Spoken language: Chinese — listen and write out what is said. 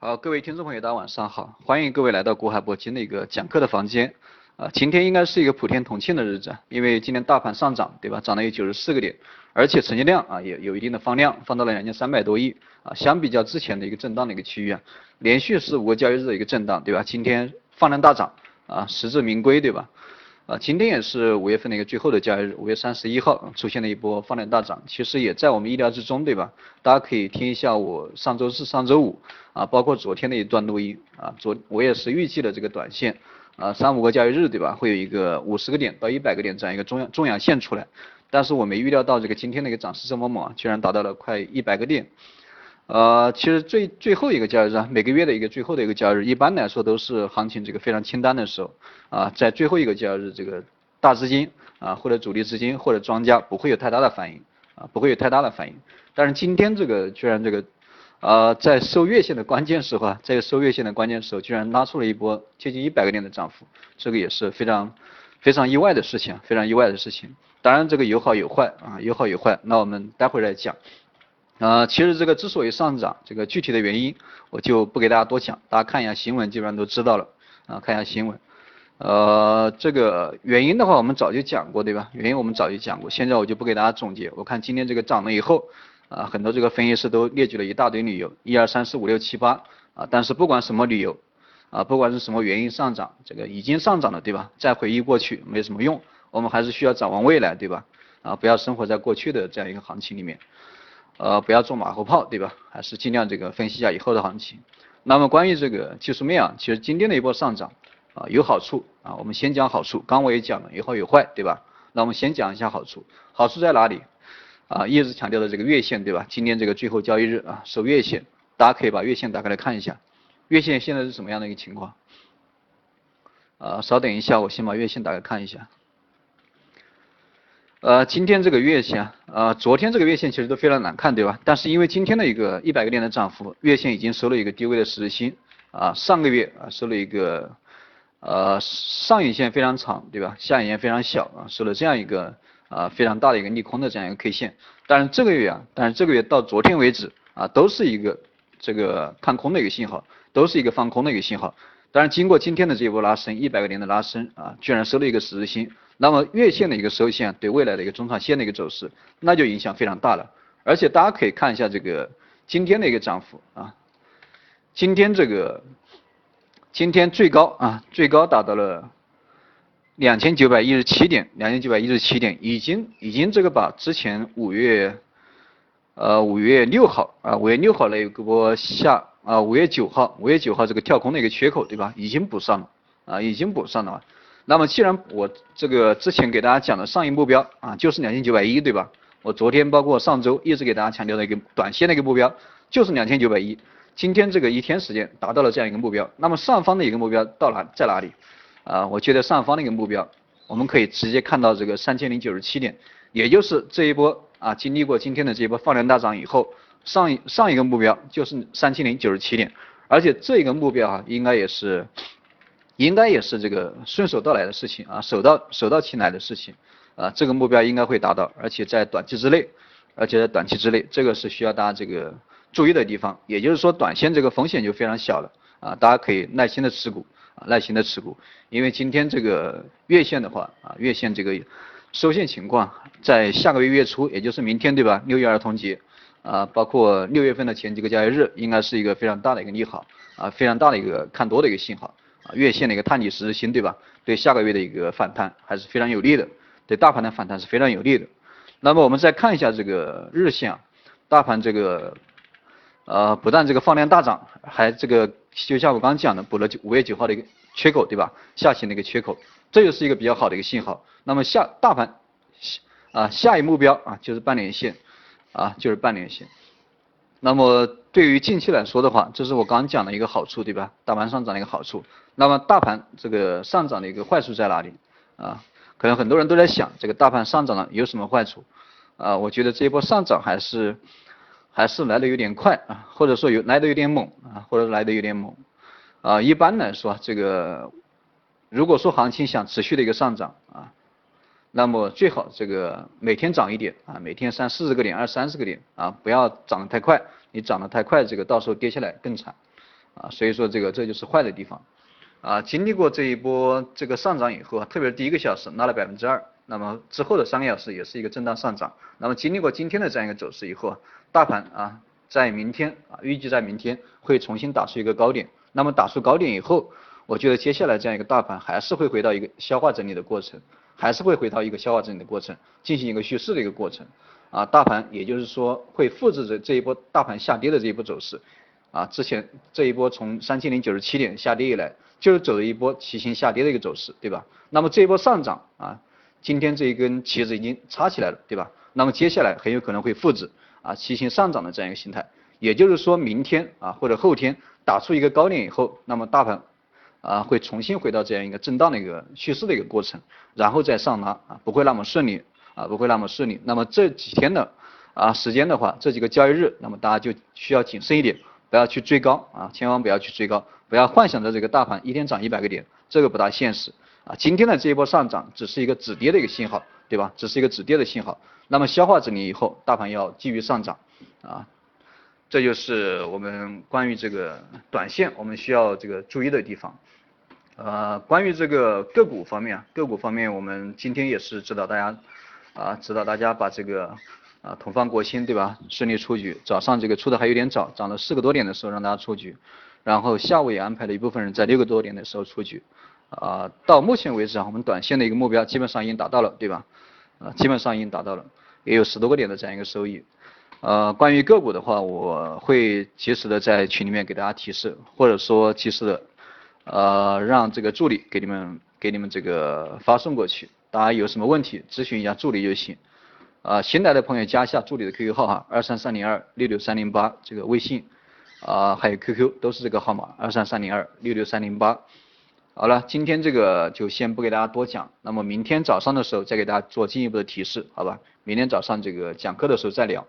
好，各位听众朋友，大家晚上好，欢迎各位来到国海铂金的一个讲课的房间。啊，今天应该是一个普天同庆的日子，因为今天大盘上涨，对吧？涨了有九十四个点，而且成交量啊也有一定的放量，放到了两千三百多亿。啊，相比较之前的一个震荡的一个区域啊，连续是五个交易日的一个震荡，对吧？今天放量大涨，啊，实至名归，对吧？啊，今天也是五月份的一个最后的交易日，五月三十一号出现了一波放量大涨，其实也在我们意料之中，对吧？大家可以听一下我上周四、上周五啊，包括昨天的一段录音啊，昨我也是预计了这个短线啊，三五个交易日，对吧？会有一个五十个点到一百个点这样一个中阳中阳线出来，但是我没预料到这个今天的一个涨势这么猛，居然达到了快一百个点。呃，其实最最后一个交易日，每个月的一个最后的一个交易日，一般来说都是行情这个非常清淡的时候啊，在最后一个交易日，这个大资金啊或者主力资金或者庄家不会有太大的反应啊，不会有太大的反应。但是今天这个居然这个啊在收月线的关键时候啊，在收月线的关键时候，居然拉出了一波接近一百个点的涨幅，这个也是非常非常意外的事情，非常意外的事情。当然这个有好有坏啊，有好有坏，那我们待会儿来讲。啊，其实这个之所以上涨，这个具体的原因我就不给大家多讲，大家看一下新闻基本上都知道了啊，看一下新闻。呃，这个原因的话我们早就讲过对吧？原因我们早就讲过，现在我就不给大家总结。我看今天这个涨了以后啊，很多这个分析师都列举了一大堆理由，一二三四五六七八啊，但是不管什么理由啊，不管是什么原因上涨，这个已经上涨了对吧？再回忆过去没什么用，我们还是需要展望未来对吧？啊，不要生活在过去的这样一个行情里面。呃，不要做马后炮，对吧？还是尽量这个分析一下以后的行情。那么关于这个技术面啊，其实今天的一波上涨啊有好处啊，我们先讲好处。刚我也讲了有好有坏，对吧？那我们先讲一下好处，好处在哪里？啊，一直强调的这个月线，对吧？今天这个最后交易日啊，收月线，大家可以把月线打开来看一下，月线现在是什么样的一个情况？啊，稍等一下，我先把月线打开看一下。呃，今天这个月线，呃，昨天这个月线其实都非常难看，对吧？但是因为今天的一个一百个点的涨幅，月线已经收了一个低位的十字星，啊，上个月啊收了一个，呃，上影线非常长，对吧？下影线非常小，啊，收了这样一个啊非常大的一个利空的这样一个 K 线。但是这个月啊，但是这个月到昨天为止啊，都是一个这个看空的一个信号，都是一个放空的一个信号。当然经过今天的这一波拉升，一百个点的拉升啊，居然收了一个十字星。那么月线的一个收线对未来的一个中长线的一个走势，那就影响非常大了。而且大家可以看一下这个今天的一个涨幅啊，今天这个今天最高啊，最高达到了两千九百一十七点，两千九百一十七点，已经已经这个把之前五月呃五月六号啊五月六号那一波下啊五月九号五月九号这个跳空的一个缺口对吧，已经补上了啊已经补上了。那么既然我这个之前给大家讲的上一目标啊，就是两千九百一，对吧？我昨天包括上周一直给大家强调的一个短线的一个目标，就是两千九百一。今天这个一天时间达到了这样一个目标，那么上方的一个目标到哪在哪里？啊，我觉得上方的一个目标，我们可以直接看到这个三千零九十七点，也就是这一波啊，经历过今天的这一波放量大涨以后，上一上一个目标就是三千零九十七点，而且这个目标啊，应该也是。应该也是这个顺手到来的事情啊，手到手到擒来的事情啊，这个目标应该会达到，而且在短期之内，而且在短期之内，这个是需要大家这个注意的地方。也就是说，短线这个风险就非常小了啊，大家可以耐心的持股啊，耐心的持股，因为今天这个月线的话啊，月线这个收线情况，在下个月月初，也就是明天对吧？六一儿童节啊，包括六月份的前几个交易日，应该是一个非常大的一个利好啊，非常大的一个看多的一个信号。月线的一个探底十字星，对吧？对下个月的一个反弹还是非常有利的，对大盘的反弹是非常有利的。那么我们再看一下这个日线，啊，大盘这个呃不但这个放量大涨，还这个就像我刚刚讲的补了五月九号的一个缺口，对吧？下行的一个缺口，这就是一个比较好的一个信号。那么下大盘下啊下一目标啊就是半年线啊就是半年线。那么对于近期来说的话，这是我刚讲的一个好处，对吧？大盘上涨的一个好处。那么大盘这个上涨的一个坏处在哪里啊？可能很多人都在想，这个大盘上涨了有什么坏处啊？我觉得这一波上涨还是还是来的有点快啊，或者说有来的有点猛啊，或者来的有点猛啊。一般来说，这个如果说行情想持续的一个上涨啊。那么最好这个每天涨一点啊，每天三四十个点、二三十个点啊，不要涨得太快，你涨得太快，这个到时候跌下来更惨啊，所以说这个这就是坏的地方。啊，经历过这一波这个上涨以后，特别是第一个小时拉了百分之二，那么之后的三个小时也是一个震荡上涨。那么经历过今天的这样一个走势以后，大盘啊在明天啊预计在明天会重新打出一个高点。那么打出高点以后，我觉得接下来这样一个大盘还是会回到一个消化整理的过程，还是会回到一个消化整理的过程，进行一个蓄势的一个过程。啊，大盘也就是说会复制着这一波大盘下跌的这一波走势。啊，之前这一波从三千零九十七点下跌以来。就是走了一波旗形下跌的一个走势，对吧？那么这一波上涨啊，今天这一根旗子已经插起来了，对吧？那么接下来很有可能会复制啊旗形上涨的这样一个形态，也就是说明天啊或者后天打出一个高点以后，那么大盘啊会重新回到这样一个震荡的一个趋势的一个过程，然后再上拉啊不会那么顺利啊不会那么顺利。那么这几天的啊时间的话，这几个交易日，那么大家就需要谨慎一点，不要去追高啊，千万不要去追高。不要幻想着这个大盘一天涨一百个点，这个不大现实啊。今天的这一波上涨只是一个止跌的一个信号，对吧？只是一个止跌的信号。那么消化整理以后，大盘要继续上涨啊。这就是我们关于这个短线我们需要这个注意的地方。呃，关于这个个股方面啊，个股方面我们今天也是指导大家啊，指导大家把这个啊同方国兴对吧顺利出局。早上这个出的还有点早，涨了四个多点的时候让大家出局。然后下午也安排了一部分人在六个多点的时候出局，啊，到目前为止啊，我们短线的一个目标基本上已经达到了，对吧？啊，基本上已经达到了，也有十多个点的这样一个收益。呃，关于个股的话，我会及时的在群里面给大家提示，或者说及时的，呃，让这个助理给你们给你们这个发送过去。大家有什么问题咨询一下助理就行。啊，新来的朋友加一下助理的 QQ 号哈，二三三零二六六三零八这个微信。啊，还有 QQ 都是这个号码二三三零二六六三零八。好了，今天这个就先不给大家多讲，那么明天早上的时候再给大家做进一步的提示，好吧？明天早上这个讲课的时候再聊。